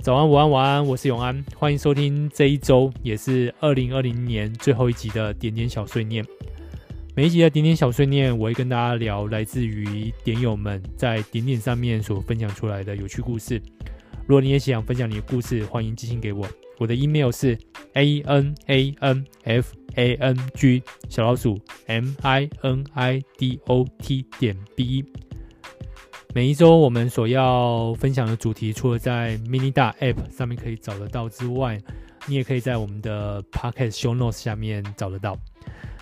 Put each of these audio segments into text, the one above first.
早安，午安，晚安，我是永安，欢迎收听这一周也是二零二零年最后一集的点点小碎念。每一集的点点小碎念，我会跟大家聊来自于点友们在点点上面所分享出来的有趣故事。如果你也想分享你的故事，欢迎寄信给我。我的 email 是 a n a n f a n g 小老鼠 m i n i d o t 点 b。每一周我们所要分享的主题，除了在 mini 大 app 上面可以找得到之外，你也可以在我们的 podcast show notes 下面找得到。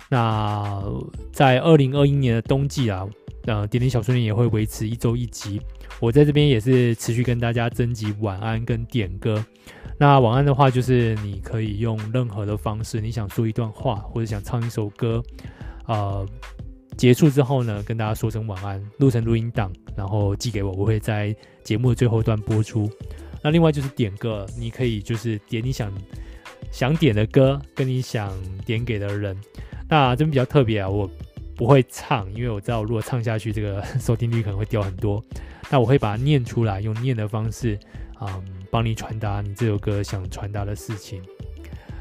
那在二零二一年的冬季啊，呃，点点小碎念也会维持一周一集。我在这边也是持续跟大家征集晚安跟点歌。那晚安的话，就是你可以用任何的方式，你想说一段话，或者想唱一首歌，呃，结束之后呢，跟大家说声晚安，录成录音档，然后寄给我，我会在节目的最后一段播出。那另外就是点歌，你可以就是点你想想点的歌，跟你想点给的人。那这边比较特别啊，我不会唱，因为我知道如果唱下去，这个 收听率可能会掉很多。那我会把它念出来，用念的方式，嗯，帮你传达你这首歌想传达的事情。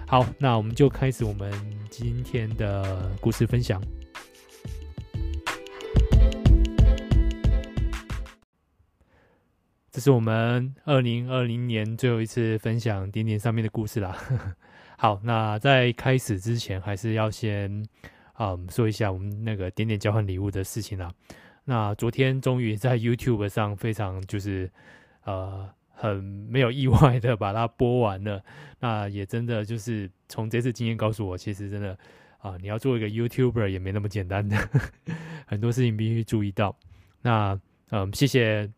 好，那我们就开始我们今天的故事分享。这是我们二零二零年最后一次分享点点上面的故事啦。好，那在开始之前，还是要先，嗯，说一下我们那个点点交换礼物的事情啦。那昨天终于在 YouTube 上非常就是呃很没有意外的把它播完了。那也真的就是从这次经验告诉我，其实真的啊、你要做一个 YouTuber 也没那么简单的，很多事情必须注意到。那嗯，谢谢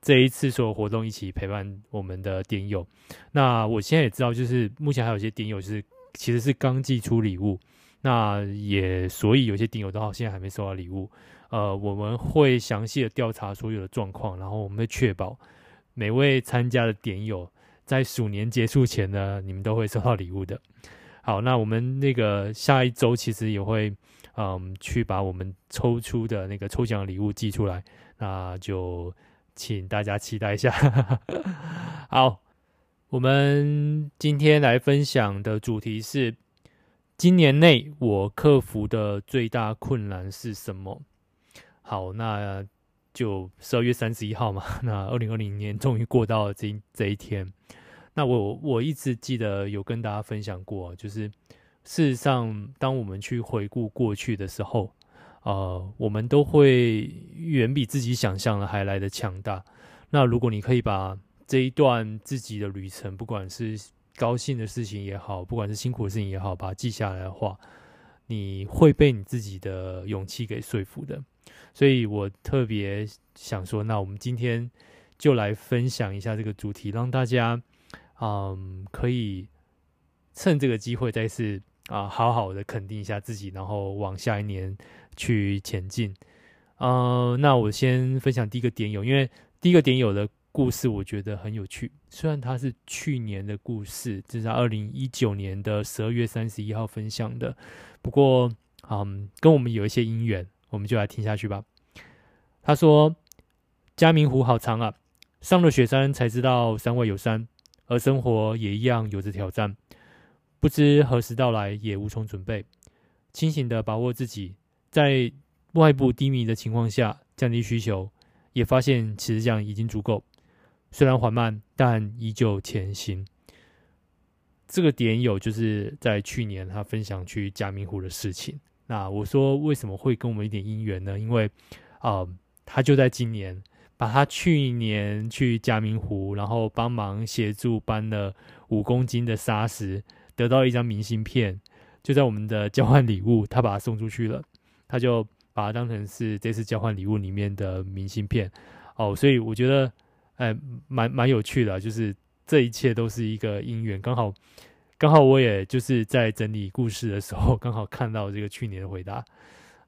这一次所有活动一起陪伴我们的点友。那我现在也知道，就是目前还有一些点友是其实是刚寄出礼物，那也所以有些点友都好现在还没收到礼物。呃，我们会详细的调查所有的状况，然后我们会确保每位参加的点友在鼠年结束前呢，你们都会收到礼物的。好，那我们那个下一周其实也会，嗯，去把我们抽出的那个抽奖礼物寄出来，那就请大家期待一下。好，我们今天来分享的主题是：今年内我克服的最大困难是什么？好，那就十二月三十一号嘛。那二零二零年终于过到了这这一天。那我我一直记得有跟大家分享过，就是事实上，当我们去回顾过去的时候，呃，我们都会远比自己想象的还来的强大。那如果你可以把这一段自己的旅程，不管是高兴的事情也好，不管是辛苦的事情也好，把它记下来的话，你会被你自己的勇气给说服的。所以我特别想说，那我们今天就来分享一下这个主题，让大家嗯可以趁这个机会再次啊好好的肯定一下自己，然后往下一年去前进。嗯，那我先分享第一个点友，因为第一个点友的故事我觉得很有趣，虽然它是去年的故事，这是在二零一九年的十二月三十一号分享的，不过嗯跟我们有一些因缘。我们就来听下去吧。他说：“嘉明湖好长啊，上了雪山才知道山外有山，而生活也一样有着挑战，不知何时到来，也无从准备。清醒的把握自己，在外部低迷的情况下降低需求，也发现其实这样已经足够。虽然缓慢，但依旧前行。”这个点有就是在去年他分享去嘉明湖的事情。那我说为什么会跟我们一点姻缘呢？因为，啊、他就在今年把他去年去嘉明湖，然后帮忙协助搬了五公斤的砂石，得到一张明信片，就在我们的交换礼物，他把它送出去了，他就把它当成是这次交换礼物里面的明信片。哦，所以我觉得，哎，蛮蛮有趣的，就是这一切都是一个因缘，刚好。刚好我也就是在整理故事的时候，刚好看到这个去年的回答。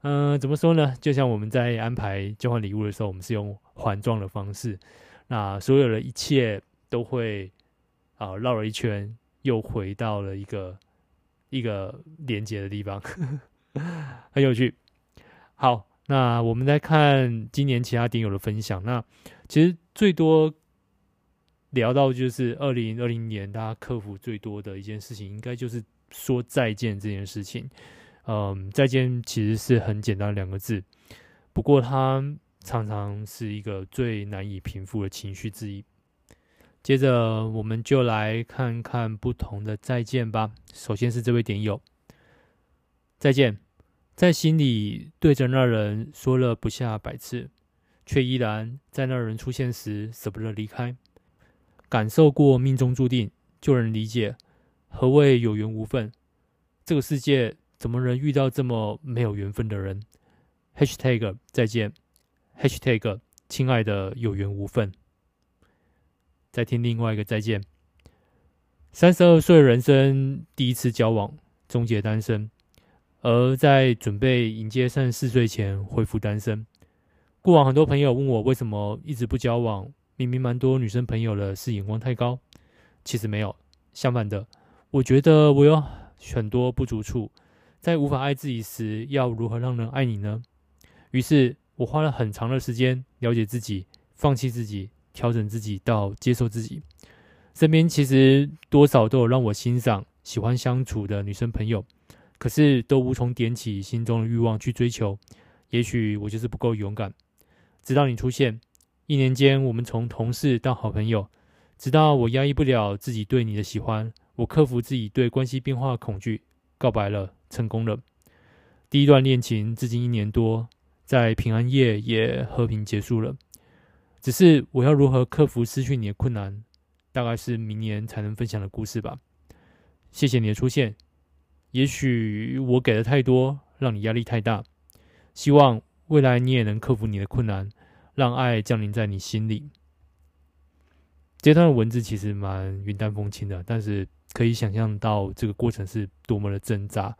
嗯、怎么说呢？就像我们在安排交换礼物的时候，我们是用环状的方式，那所有的一切都会啊绕了一圈，又回到了一个一个连接的地方，很有趣。好，那我们来看今年其他点友的分享。那其实最多聊到就是二零二零年大家克服最多的一件事情，应该就是说再见这件事情。嗯，再见其实是很简单两个字，不过它常常是一个最难以平复的情绪之一。接着，我们就来看看不同的再见吧。首先是这位点友，再见，在心里对着那人说了不下百次，却依然在那人出现时舍不得离开。感受过命中注定，就能理解何谓有缘无分。这个世界怎么能遇到这么没有缘分的人？#hashtag 再见，#hashtag 亲爱的有缘无分。再听另外一个再见。三十二岁人生第一次交往，终结单身，而在准备迎接三十四岁前恢复单身。过往很多朋友问我为什么一直不交往。明明蛮多女生朋友了，是眼光太高？其实没有，相反的，我觉得我有很多不足处。在无法爱自己时，要如何让人爱你呢？于是我花了很长的时间了解自己，放弃自己，调整自己，到接受自己。身边其实多少都有让我欣赏、喜欢相处的女生朋友，可是都无从点起心中的欲望去追求。也许我就是不够勇敢。直到你出现。一年间，我们从同事到好朋友，直到我压抑不了自己对你的喜欢，我克服自己对关系变化的恐惧，告白了，成功了。第一段恋情至今一年多，在平安夜也和平结束了。只是我要如何克服失去你的困难，大概是明年才能分享的故事吧。谢谢你的出现，也许我给的太多，让你压力太大。希望未来你也能克服你的困难。让爱降临在你心里。这段文字其实蛮云淡风轻的，但是可以想象到这个过程是多么的挣扎。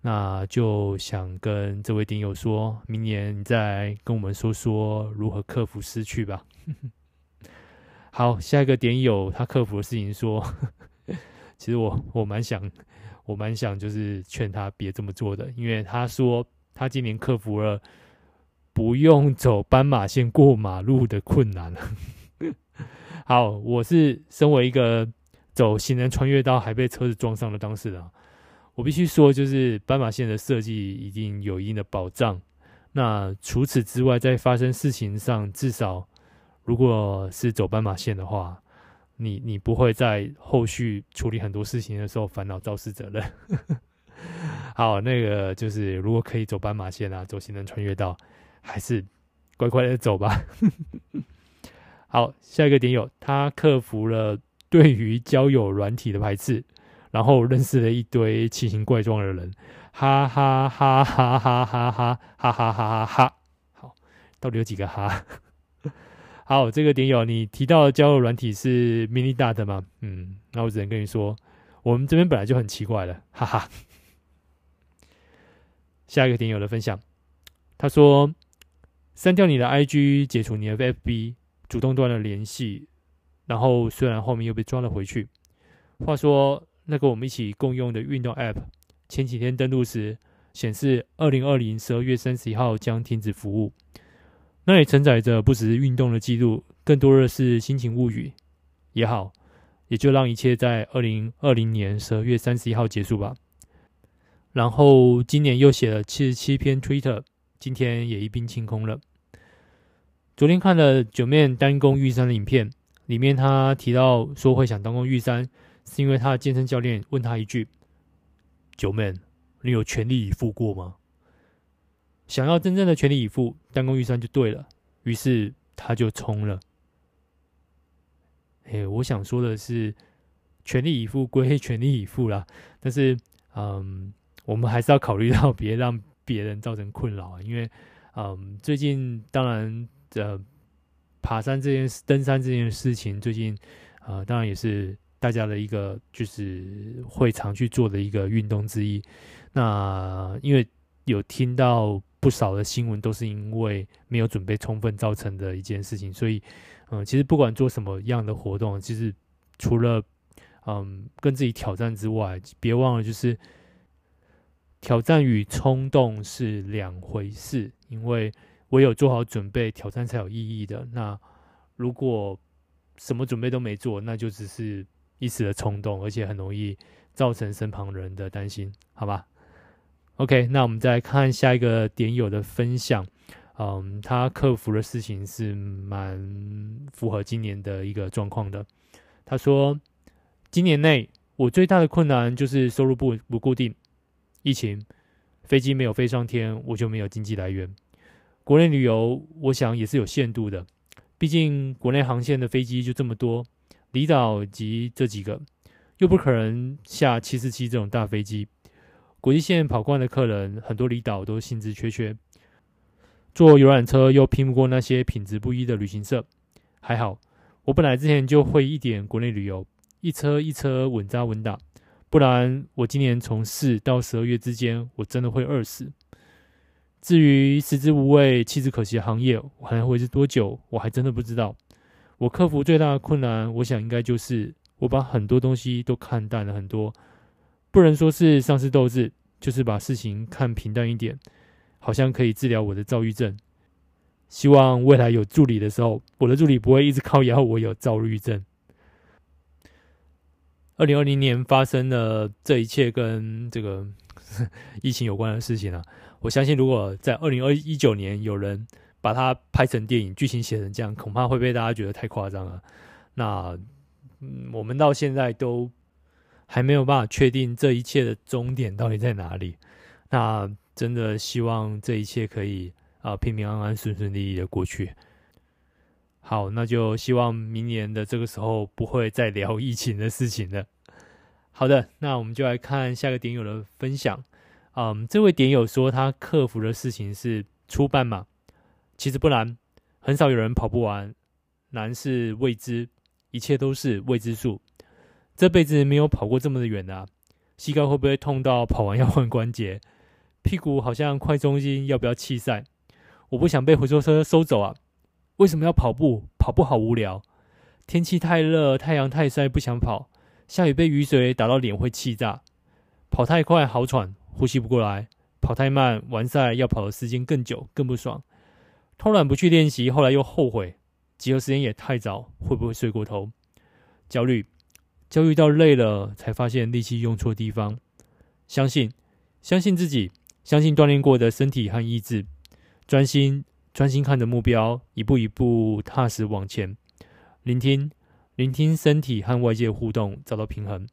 那就想跟这位顶友说，明年你再跟我们说说如何克服失去吧。好，下一个点友他克服的事情说，其实我我蛮想，我蛮想就是劝他别这么做的，因为他说他今年克服了。不用走斑马线过马路的困难。好，我是身为一个走行人穿越道还被车子撞上的当事人，我必须说，就是斑马线的设计一定有一定的保障。那除此之外，在发生事情上，至少如果是走斑马线的话，你你不会在后续处理很多事情的时候烦恼肇事责任。好，那个就是如果可以走斑马线啊，走行人穿越道。还是乖乖的走吧。好，下一个点友，他克服了对于交友软体的排斥，然后认识了一堆奇形怪状的人，哈哈哈哈哈哈哈哈哈哈哈哈。好，到底有几个哈？好，这个点友，你提到的交友软体是 mini dot 吗？嗯，那我只能跟你说，我们这边本来就很奇怪了，哈哈。下一个点友的分享，他说。删掉你的 IG，解除你的 FB，主动断了联系，然后虽然后面又被抓了回去。话说，那个我们一起共用的运动 App，前几天登录时显示，二零二零十二月三十一号将停止服务。那里承载着不只是运动的记录，更多的是心情物语。也好，也就让一切在二零二零年十二月三十一号结束吧。然后今年又写了七十七篇 Twitter。今天也一并清空了。昨天看了九面单攻玉山的影片，里面他提到说会想单攻玉山，是因为他的健身教练问他一句：“九面，你有全力以赴过吗？”想要真正的全力以赴，单攻玉山就对了。于是他就冲了。哎，我想说的是，全力以赴归全力以赴啦，但是，嗯，我们还是要考虑到别让。别人造成困扰啊，因为，嗯，最近当然，呃，爬山这件事、登山这件事情，最近，呃，当然也是大家的一个就是会常去做的一个运动之一。那因为有听到不少的新闻，都是因为没有准备充分造成的一件事情，所以，嗯，其实不管做什么样的活动，其实除了，嗯，跟自己挑战之外，别忘了就是。挑战与冲动是两回事，因为唯有做好准备，挑战才有意义的。那如果什么准备都没做，那就只是一时的冲动，而且很容易造成身旁人的担心，好吧？OK，那我们再看下一个点友的分享。嗯，他克服的事情是蛮符合今年的一个状况的。他说，今年内我最大的困难就是收入不不固定，疫情，飞机没有飞上天，我就没有经济来源。国内旅游，我想也是有限度的，毕竟国内航线的飞机就这么多，离岛及这几个，又不可能下七四七这种大飞机。国际线跑惯的客人，很多离岛都兴致缺缺。坐游览车又拼不过那些品质不一的旅行社，还好我本来之前就会一点国内旅游，一车一车稳扎稳打，不然我今年从四到十二月之间，我真的会饿死。至于食之无味弃之可惜的行业，我还会是多久，我还真的不知道。我克服最大的困难，我想应该就是我把很多东西都看淡了很多，不能说是丧失斗志，就是把事情看平淡一点。好像可以治疗我的躁郁症。希望未来有助理的时候，我的助理不会一直靠腰我有躁郁症。二零二零年发生了这一切跟这个 疫情有关的事情啊，我相信如果在二零二一九年有人把它拍成电影，剧情写成这样，恐怕会被大家觉得太夸张了。那，我们到现在都还没有办法确定这一切的终点到底在哪里。那。真的希望这一切可以啊、平平安安、顺顺利利的过去。好，那就希望明年的这个时候不会再聊疫情的事情了。好的，那我们就来看下个点友的分享。嗯，这位点友说他克服的事情是初半马，其实不难，很少有人跑不完，难是未知，一切都是未知数。这辈子没有跑过这么的远啊，膝盖会不会痛到跑完要换关节？屁股好像快中心，要不要弃赛？我不想被回收车收走啊！为什么要跑步？跑步好无聊。天气太热，太阳太晒，不想跑。下雨被雨水打到脸会气炸。跑太快好喘，呼吸不过来。跑太慢，完赛要跑的时间更久，更不爽。偷懒不去练习，后来又后悔。集合时间也太早，会不会睡过头？焦虑，焦虑到累了，才发现力气用错地方。相信，相信自己。相信锻炼过的身体和意志，专心专心看着目标，一步一步踏实往前。聆听聆听身体和外界互动，找到平衡。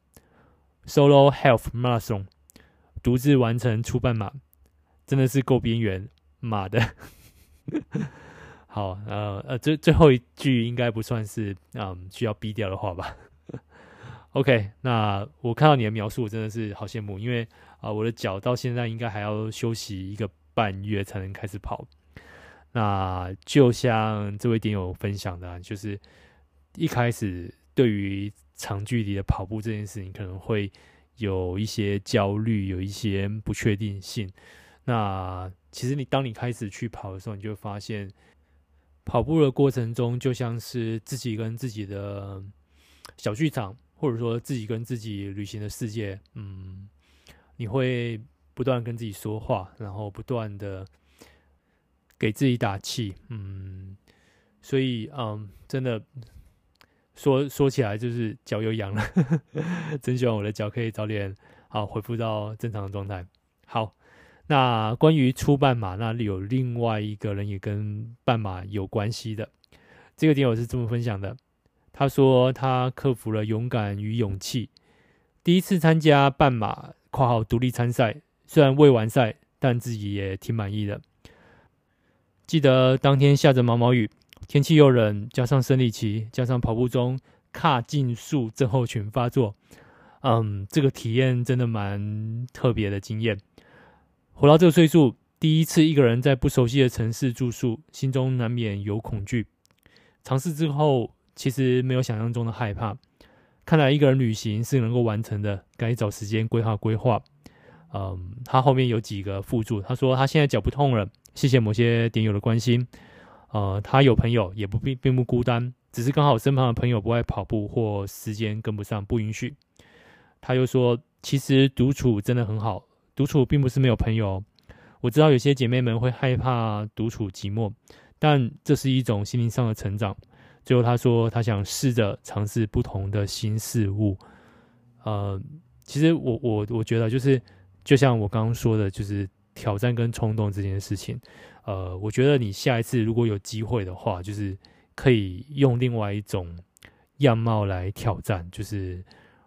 Solo Half Marathon，独自完成初半马，真的是够边缘，妈的！好，呃呃，最最后一句应该不算是嗯需要逼掉的话吧？OK，那我看到你的描述，我真的是好羡慕，因为。啊，我的脚到现在应该还要休息一个半月才能开始跑。那就像这位点友分享的，就是一开始对于长距离的跑步这件事情，可能会有一些焦虑，有一些不确定性。那其实你当你开始去跑的时候，你就会发现，跑步的过程中就像是自己跟自己的小剧场，或者说自己跟自己旅行的世界，嗯。你会不断跟自己说话，然后不断的给自己打气，嗯，所以嗯，真的说说起来就是脚又痒了，真希望我的脚可以早点好恢复到正常的状态。好，那关于初半马，那里有另外一个人也跟半马有关系的，这个点我是这么分享的，他说他克服了勇敢与勇气，第一次参加半马。括号独立参赛，虽然未完赛，但自己也挺满意的。记得当天下着毛毛雨，天气又冷，加上生理期，加上跑步中髂胫束症候群发作，嗯，这个体验真的蛮特别的经验。活到这个岁数，第一次一个人在不熟悉的城市住宿，心中难免有恐惧。尝试之后，其实没有想象中的害怕。看来一个人旅行是能够完成的，该找时间规划规划。嗯，他后面有几个附注，他说他现在脚不痛了，谢谢某些点友的关心。呃，他有朋友，也不并并不孤单，只是刚好身旁的朋友不爱跑步或时间跟不上，不允许。他又说，其实独处真的很好，独处并不是没有朋友。我知道有些姐妹们会害怕独处寂寞，但这是一种心灵上的成长。最后他说他想试着尝试不同的新事物。呃，其实我我我觉得就是就像我刚刚说的，就是挑战跟冲动这件事情。呃，我觉得你下一次如果有机会的话，就是可以用另外一种样貌来挑战。就是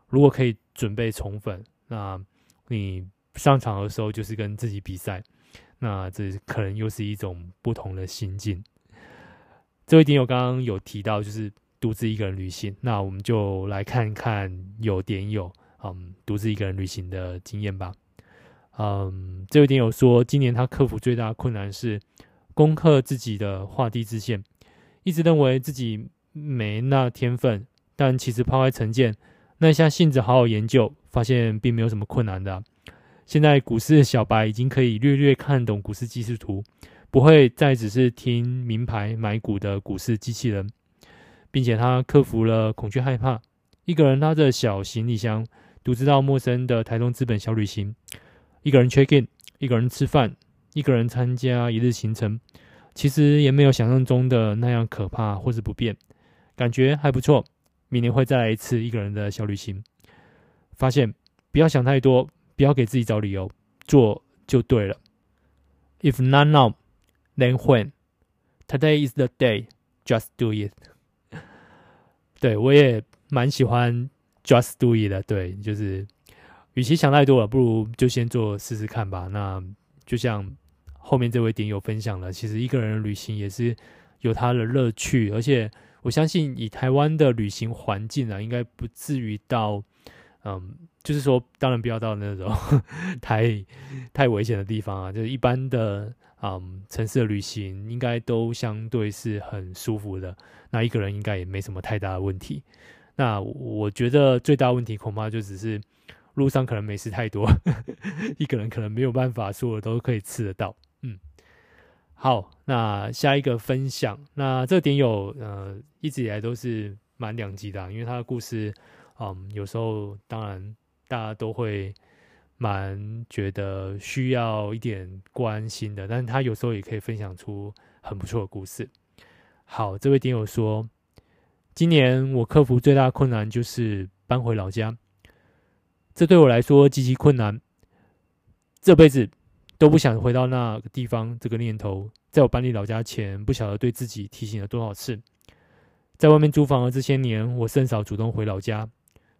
如果可以准备充分，那你上场的时候就是跟自己比赛，那这可能又是一种不同的心境。这一点我刚刚有提到，就是独自一个人旅行。那我们就来看看有点有嗯独自一个人旅行的经验吧。嗯，这位点友说，今年他克服最大的困难是攻克自己的画地自限，一直认为自己没那天分，但其实抛开成见，耐下性子好好研究，发现并没有什么困难的。现在股市小白已经可以略略看懂股市技术图，不会再只是听名牌买股的股市机器人，并且他克服了恐惧害怕，一个人拉着小行李箱，独自到陌生的台东资本小旅行。一个人 check in，一个人吃饭，一个人参加一日行程，其实也没有想象中的那样可怕或是不便，感觉还不错。明年会再来一次一个人的小旅行。发现不要想太多，不要给自己找理由，做就对了。If not now, then when? Today is the day. Just do it. 对，我也蛮喜欢 just do it 的，对，就是。与其想太多了，不如就先做试试看吧。那就像后面这位点友分享了，其实一个人旅行也是有它的乐趣，而且我相信以台湾的旅行环境啊，应该不至于到，嗯，就是说，当然不要到那种 太太危险的地方啊。就是一般的，嗯，城市的旅行应该都相对是很舒服的。那一个人应该也没什么太大的问题。那我觉得最大问题恐怕就只是。路上可能美食太多，一个人可能没有办法所有都可以吃得到。嗯，好，那下一个分享，那这点有呃一直以来都是蛮两极的啊，因为他的故事，嗯，有时候当然大家都会蛮觉得需要一点关心的，但是他有时候也可以分享出很不错的故事。好，这位点友说，今年我克服最大困难就是搬回老家。这对我来说极其困难，这辈子都不想回到那个地方。这个念头，在我搬离老家前，不晓得对自己提醒了多少次。在外面租房的这些年，我甚少主动回老家，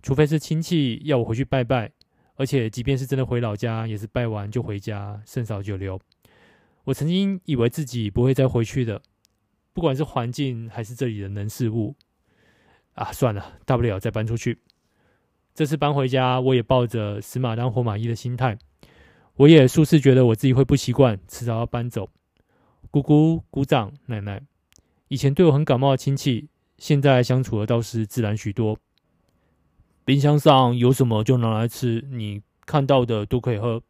除非是亲戚要我回去拜拜。而且，即便是真的回老家，也是拜完就回家，甚少久留。我曾经以为自己不会再回去的，不管是环境还是这里的人事物。啊，算了，大不了再搬出去。这次搬回家，我也抱着死马当活马医的心态。我也数次觉得我自己会不习惯，迟早要搬走。姑姑、姑丈、奶奶，以前对我很感冒的亲戚，现在相处的倒是自然许多。冰箱上有什么就拿来吃，你看到的都可以喝。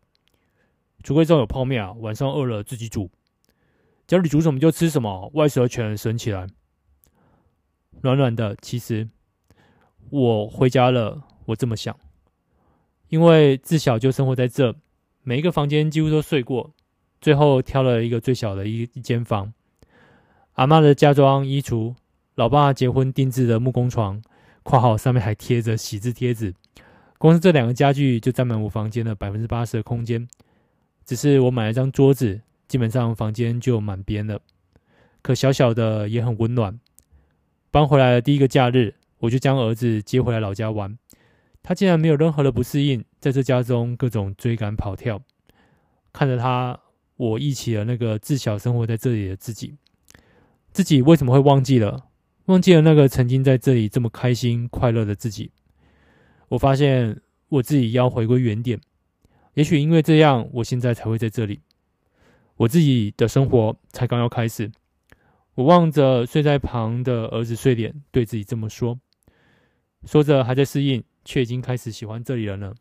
橱柜中有泡面啊，晚上饿了自己煮。家里煮什么就吃什么，外食全省起来。暖暖的，其实我回家了。我这么想，因为自小就生活在这，每一个房间几乎都睡过，最后挑了一个最小的一一间房。阿嬷的家装衣橱，老爸结婚定制的木工床（括号上面还贴着喜字贴纸），光是这两个家具就占满我房间的百分之八十的空间。只是我买了张桌子，基本上房间就满编了。可小小的也很温暖。搬回来的第一个假日，我就将儿子接回来老家玩。他竟然没有任何的不适应，在这家中各种追赶跑跳，看着他，我忆起了那个自小生活在这里的自己。自己为什么会忘记了？忘记了那个曾经在这里这么开心快乐的自己。我发现我自己要回归原点。也许因为这样，我现在才会在这里。我自己的生活才刚要开始。我望着睡在旁的儿子睡脸，对自己这么说，说着还在适应。却已经开始喜欢这里了呢。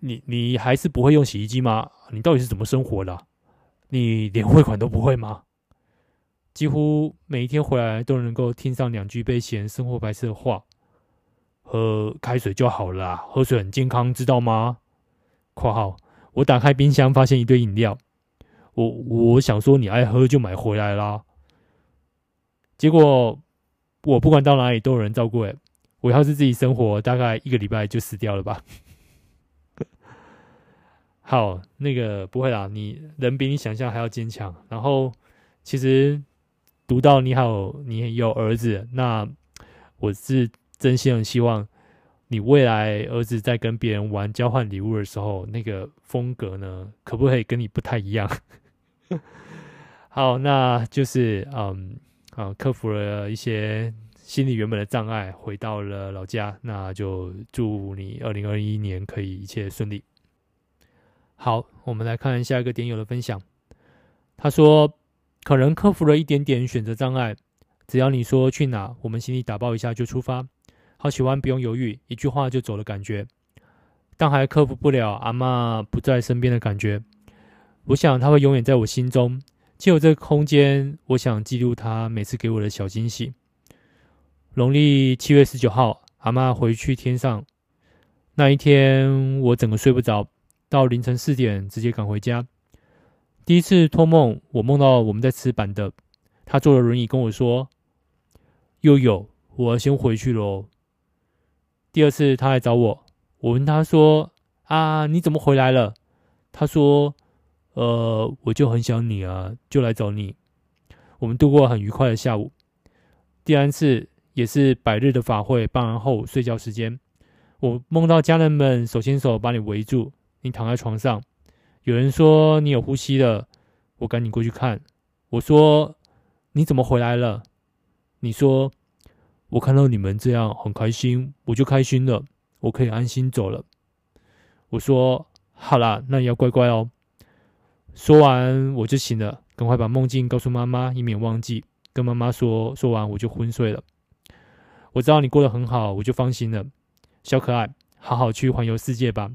你你还是不会用洗衣机吗？你到底是怎么生活的？你连汇款都不会吗？几乎每一天回来都能够听上两句被嫌生活白痴的话。喝开水就好了啦，喝水很健康，知道吗？括号我打开冰箱，发现一堆饮料。我我想说你爱喝就买回来啦。结果我不管到哪里都有人照顾。诶，我要是自己生活，大概一个礼拜就死掉了吧。好，那个不会啦，你人比你想象还要坚强。然后，其实读到你好，你有儿子，那我是真心很希望你未来儿子在跟别人玩交换礼物的时候，那个风格呢，可不可以跟你不太一样？好，那就是嗯啊，克服了一些心理原本的障碍，回到了老家，那就祝你二零二一年可以一切顺利。好，我们来看下一个点友的分享。他说：“可能克服了一点点选择障碍，只要你说去哪，我们行李打包一下就出发。好喜欢不用犹豫，一句话就走的感觉。但还克服不了阿嬷不在身边的感觉。我想她会永远在我心中。借由这个空间，我想记录她每次给我的小惊喜。农历七月十九号，阿嬷回去天上那一天，我整个睡不着。”到凌晨四点，直接赶回家。第一次托梦，我梦到我们在吃板的，他坐了轮椅跟我说：“悠悠，我要先回去喽。”第二次他来找我，我问他说：“啊，你怎么回来了？”他说：“呃，我就很想你啊，就来找你。”我们度过很愉快的下午。第三次也是百日的法会办完后睡觉时间，我梦到家人们手牵手把你围住。你躺在床上，有人说你有呼吸了，我赶紧过去看。我说你怎么回来了？你说我看到你们这样很开心，我就开心了，我可以安心走了。我说好啦，那你要乖乖哦。说完我就醒了，赶快把梦境告诉妈妈，以免忘记。跟妈妈说，说完我就昏睡了。我知道你过得很好，我就放心了。小可爱，好好去环游世界吧。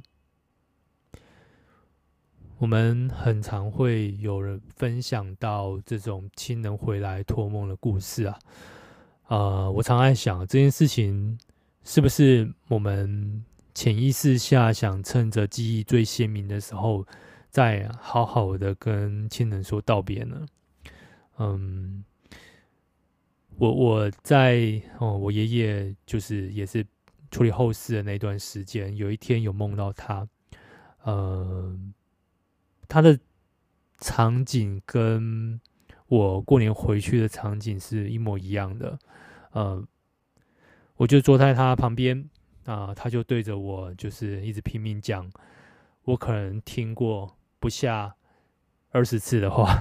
我们很常会有人分享到这种亲人回来托梦的故事啊，呃，我常在想这件事情是不是我们潜意识下想趁着记忆最鲜明的时候，再好好的跟亲人说道别呢？嗯，我我在哦，我爷爷就是也是处理后事的那段时间，有一天有梦到他，呃。他的场景跟我过年回去的场景是一模一样的，呃，我就坐在他旁边啊，他就对着我就是一直拼命讲，我可能听过不下二十次的话，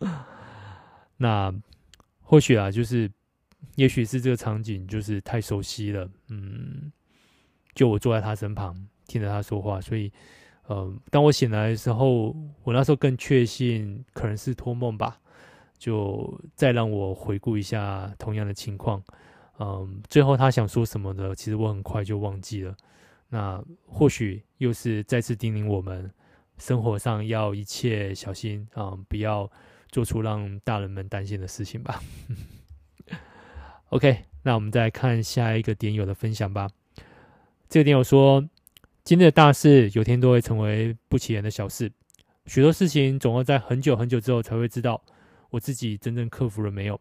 那或许啊，就是也许是这个场景就是太熟悉了，嗯，就我坐在他身旁听着他说话，所以。嗯，当我醒来的时候，我那时候更确信可能是托梦吧。就再让我回顾一下同样的情况。嗯，最后他想说什么的，其实我很快就忘记了。那或许又是再次叮咛我们，生活上要一切小心啊，嗯，不要做出让大人们担心的事情吧。OK，那我们再看下一个点友的分享吧。这个点友说。今天的大事，有天都会成为不起眼的小事。许多事情总要在很久很久之后才会知道，我自己真正克服了没有。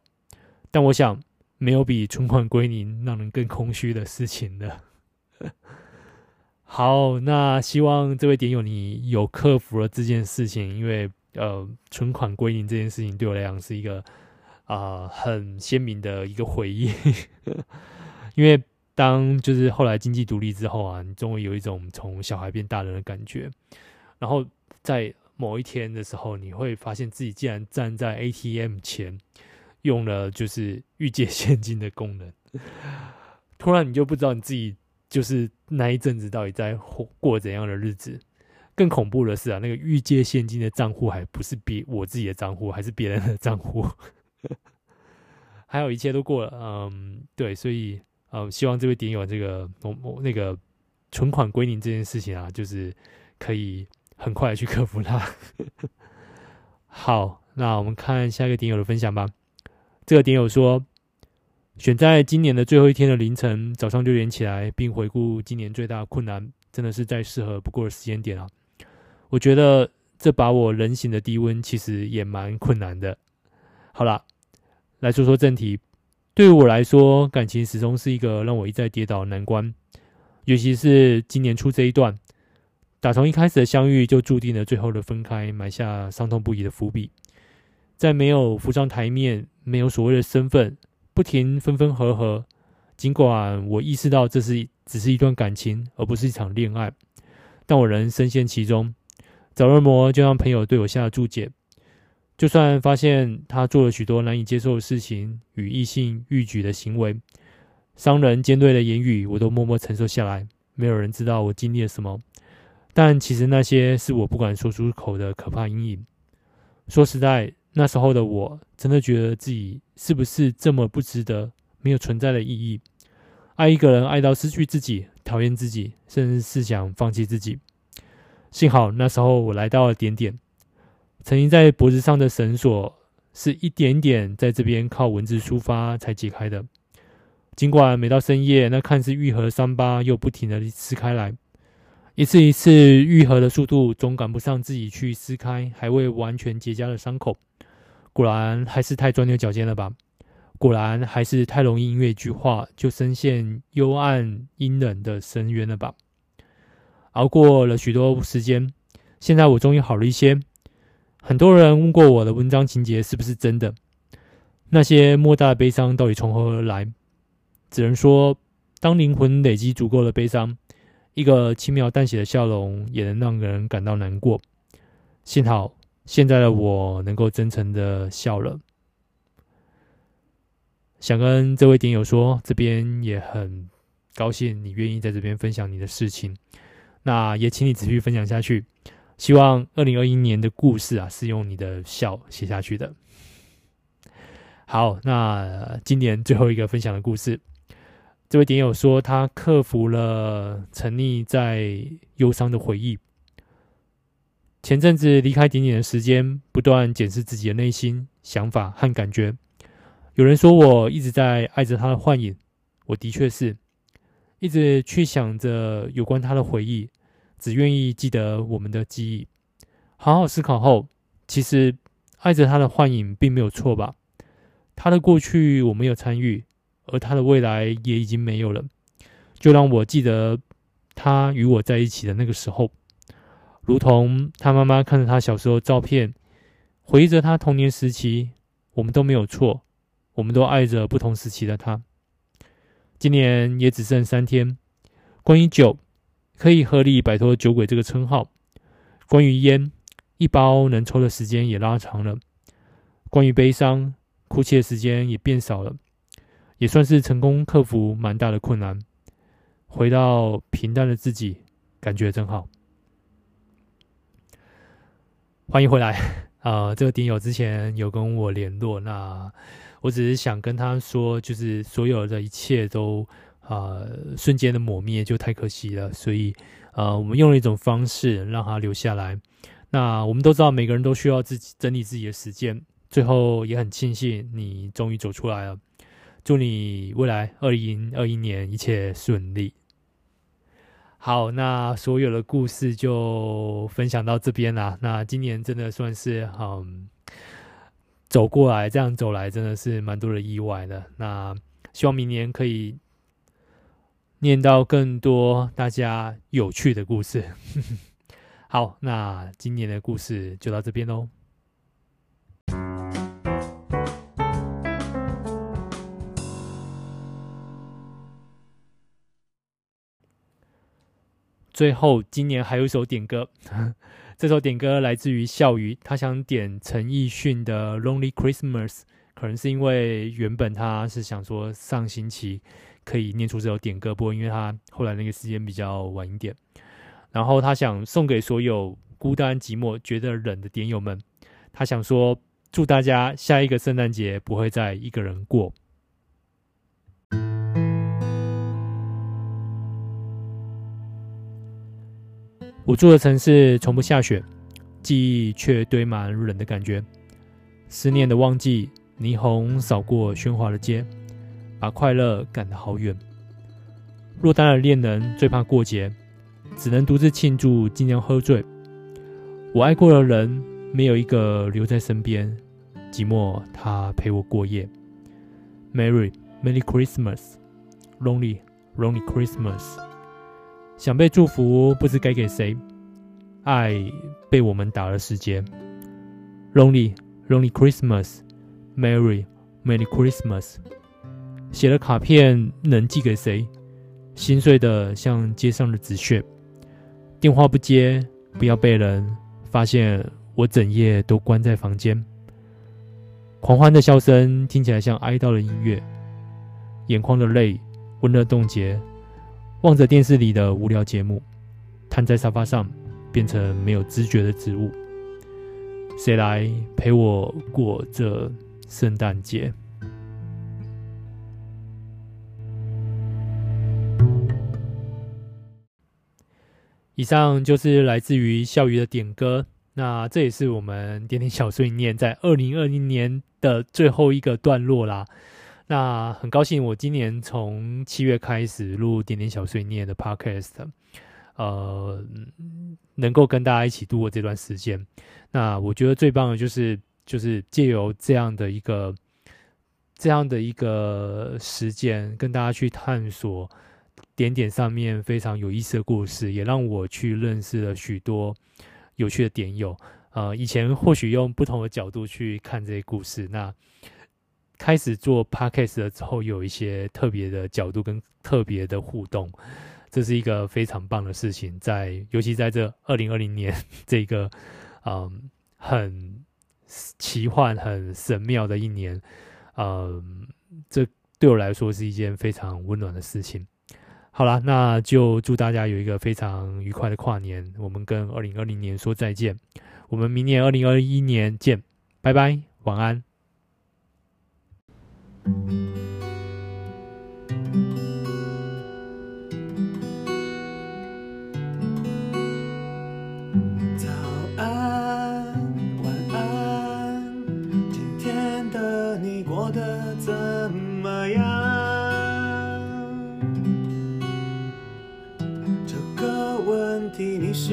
但我想，没有比存款归零让人更空虚的事情了。好，那希望这位点友你有克服了这件事情，因为呃，存款归零这件事情对我来讲是一个啊、很鲜明的一个回忆，因为。当就是后来经济独立之后啊，你终于有一种从小孩变大人的感觉。然后在某一天的时候，你会发现自己竟然站在 ATM 前，用了就是 预借现金的功能。突然你就不知道你自己就是那一阵子到底在过怎样的日子。更恐怖的是啊，那个预借现金的账户还不是别我自己的账户，还是别人的账户。还有一切都过了，嗯，对，所以。呃，希望这位点友这个我我那个存款归零这件事情啊，就是可以很快的去克服它。好，那我们看下一个点友的分享吧。这个点友说，选在今年的最后一天的凌晨，早上六点起来，并回顾今年最大的困难，真的是再适合不过的时间点啊。我觉得这把我人形的低温其实也蛮困难的。好了，来说说正题。对于我来说，感情始终是一个让我一再跌倒的难关，尤其是今年初这一段，打从一开始的相遇就注定了最后的分开，埋下伤痛不已的伏笔。在没有浮上台面、没有所谓的身份、不停分分合合，尽管我意识到这是只是一段感情，而不是一场恋爱，但我仍深陷其中。找人魔就让朋友对我下了注解，就算发现他做了许多难以接受的事情与异性欲举的行为，伤人尖锐的言语，我都默默承受下来。没有人知道我经历了什么，但其实那些是我不敢说出口的可怕阴影。说实在，那时候的我真的觉得自己是不是这么不值得，没有存在的意义？爱一个人爱到失去自己，讨厌自己，甚至是想放弃自己。幸好那时候我来到了点点，曾经在脖子上的绳索是一点点在这边靠文字抒发才解开的。尽管每到深夜，那看似愈合的伤疤又不停的撕开来，一次一次愈合的速度总赶不上自己去撕开还未完全结痂的伤口。果然还是太钻牛角尖了吧？果然还是太容易因为一句话就深陷幽暗阴冷的深渊了吧？熬过了许多时间，现在我终于好了一些。很多人问过我的文章情节是不是真的，那些莫大的悲伤到底从何而来？只能说，当灵魂累积足够的悲伤，一个轻描淡写的笑容也能让人感到难过。幸好现在的我能够真诚的笑了。想跟这位点友说，这边也很高兴你愿意在这边分享你的事情。那也请你继续分享下去。希望二零二一年的故事啊，是用你的笑写下去的。好，那今年最后一个分享的故事，这位点友说，他克服了沉溺在忧伤的回忆。前阵子离开点点的时间，不断检视自己的内心想法和感觉。有人说我一直在爱着他的幻影，我的确是。一直去想着有关他的回忆，只愿意记得我们的记忆。好好思考后，其实爱着他的幻影并没有错吧？他的过去我没有参与，而他的未来也已经没有了。就让我记得他与我在一起的那个时候，如同他妈妈看着他小时候照片，回忆着他童年时期。我们都没有错，我们都爱着不同时期的他。今年也只剩三天。关于酒，可以合理摆脱“酒鬼”这个称号；关于烟，一包能抽的时间也拉长了；关于悲伤，哭泣的时间也变少了，也算是成功克服蛮大的困难。回到平淡的自己，感觉真好。欢迎回来啊、呃！这个点友之前有跟我联络，那。我只是想跟他说，就是所有的一切都啊、瞬间的抹灭，就太可惜了。所以，呃，我们用了一种方式让他留下来。那我们都知道，每个人都需要自己整理自己的时间。最后也很庆幸你终于走出来了。祝你未来二零二一年一切顺利。好，那所有的故事就分享到这边啦。那今年真的算是嗯。走过来，这样走来真的是蛮多的意外的。那希望明年可以念到更多大家有趣的故事。好，那今年的故事就到这边喽。最后，今年还有一首点歌。这首点歌来自于笑鱼，他想点陈奕迅的《Lonely Christmas》，可能是因为原本他是想说上星期可以念出这首点歌，不因为他后来那个时间比较晚一点，然后他想送给所有孤单寂寞觉得冷的点友们，他想说祝大家下一个圣诞节不会再一个人过。我住的城市从不下雪，记忆却堆满冷的感觉。思念的旺季，霓虹扫过喧哗的街，把快乐赶得好远。落单的恋人最怕过节，只能独自庆祝，尽量喝醉。我爱过的人，没有一个留在身边，寂寞他陪我过夜。Mary。Merry Christmas，Lonely Lonely Christmas。想被祝福，不知该给谁。爱被我们打了时间。Lonely Lonely Christmas，Merry Merry Christmas。写了卡片能寄给谁？心碎的像街上的纸屑。电话不接，不要被人发现。我整夜都关在房间。狂欢的笑声听起来像哀悼的音乐。眼眶的泪温热冻结。望着电视里的无聊节目，瘫在沙发上，变成没有知觉的植物。谁来陪我过这圣诞节？以上就是来自于笑鱼的点歌。那这也是我们点点小碎念在二零二零年的最后一个段落啦。那很高兴，我今年从七月开始录点点小碎念的 podcast，呃，能够跟大家一起度过这段时间。那我觉得最棒的就是，就是借由这样的一个这样的一个时间，跟大家去探索。点点上面非常有意思的故事，也让我去认识了许多有趣的点友。呃，以前或许用不同的角度去看这些故事，那开始做 podcast 了之后，有一些特别的角度跟特别的互动，这是一个非常棒的事情。在尤其在这二零二零年这个嗯很奇幻、很神妙的一年，嗯，这对我来说是一件非常温暖的事情。好了，那就祝大家有一个非常愉快的跨年。我们跟二零二零年说再见，我们明年二零二一年见，拜拜，晚安。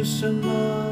是什么。